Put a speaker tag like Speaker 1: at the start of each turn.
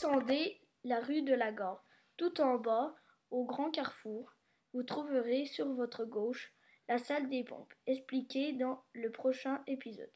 Speaker 1: Descendez la rue de la Gare. Tout en bas, au grand carrefour, vous trouverez sur votre gauche la salle des pompes, expliquée dans le prochain épisode.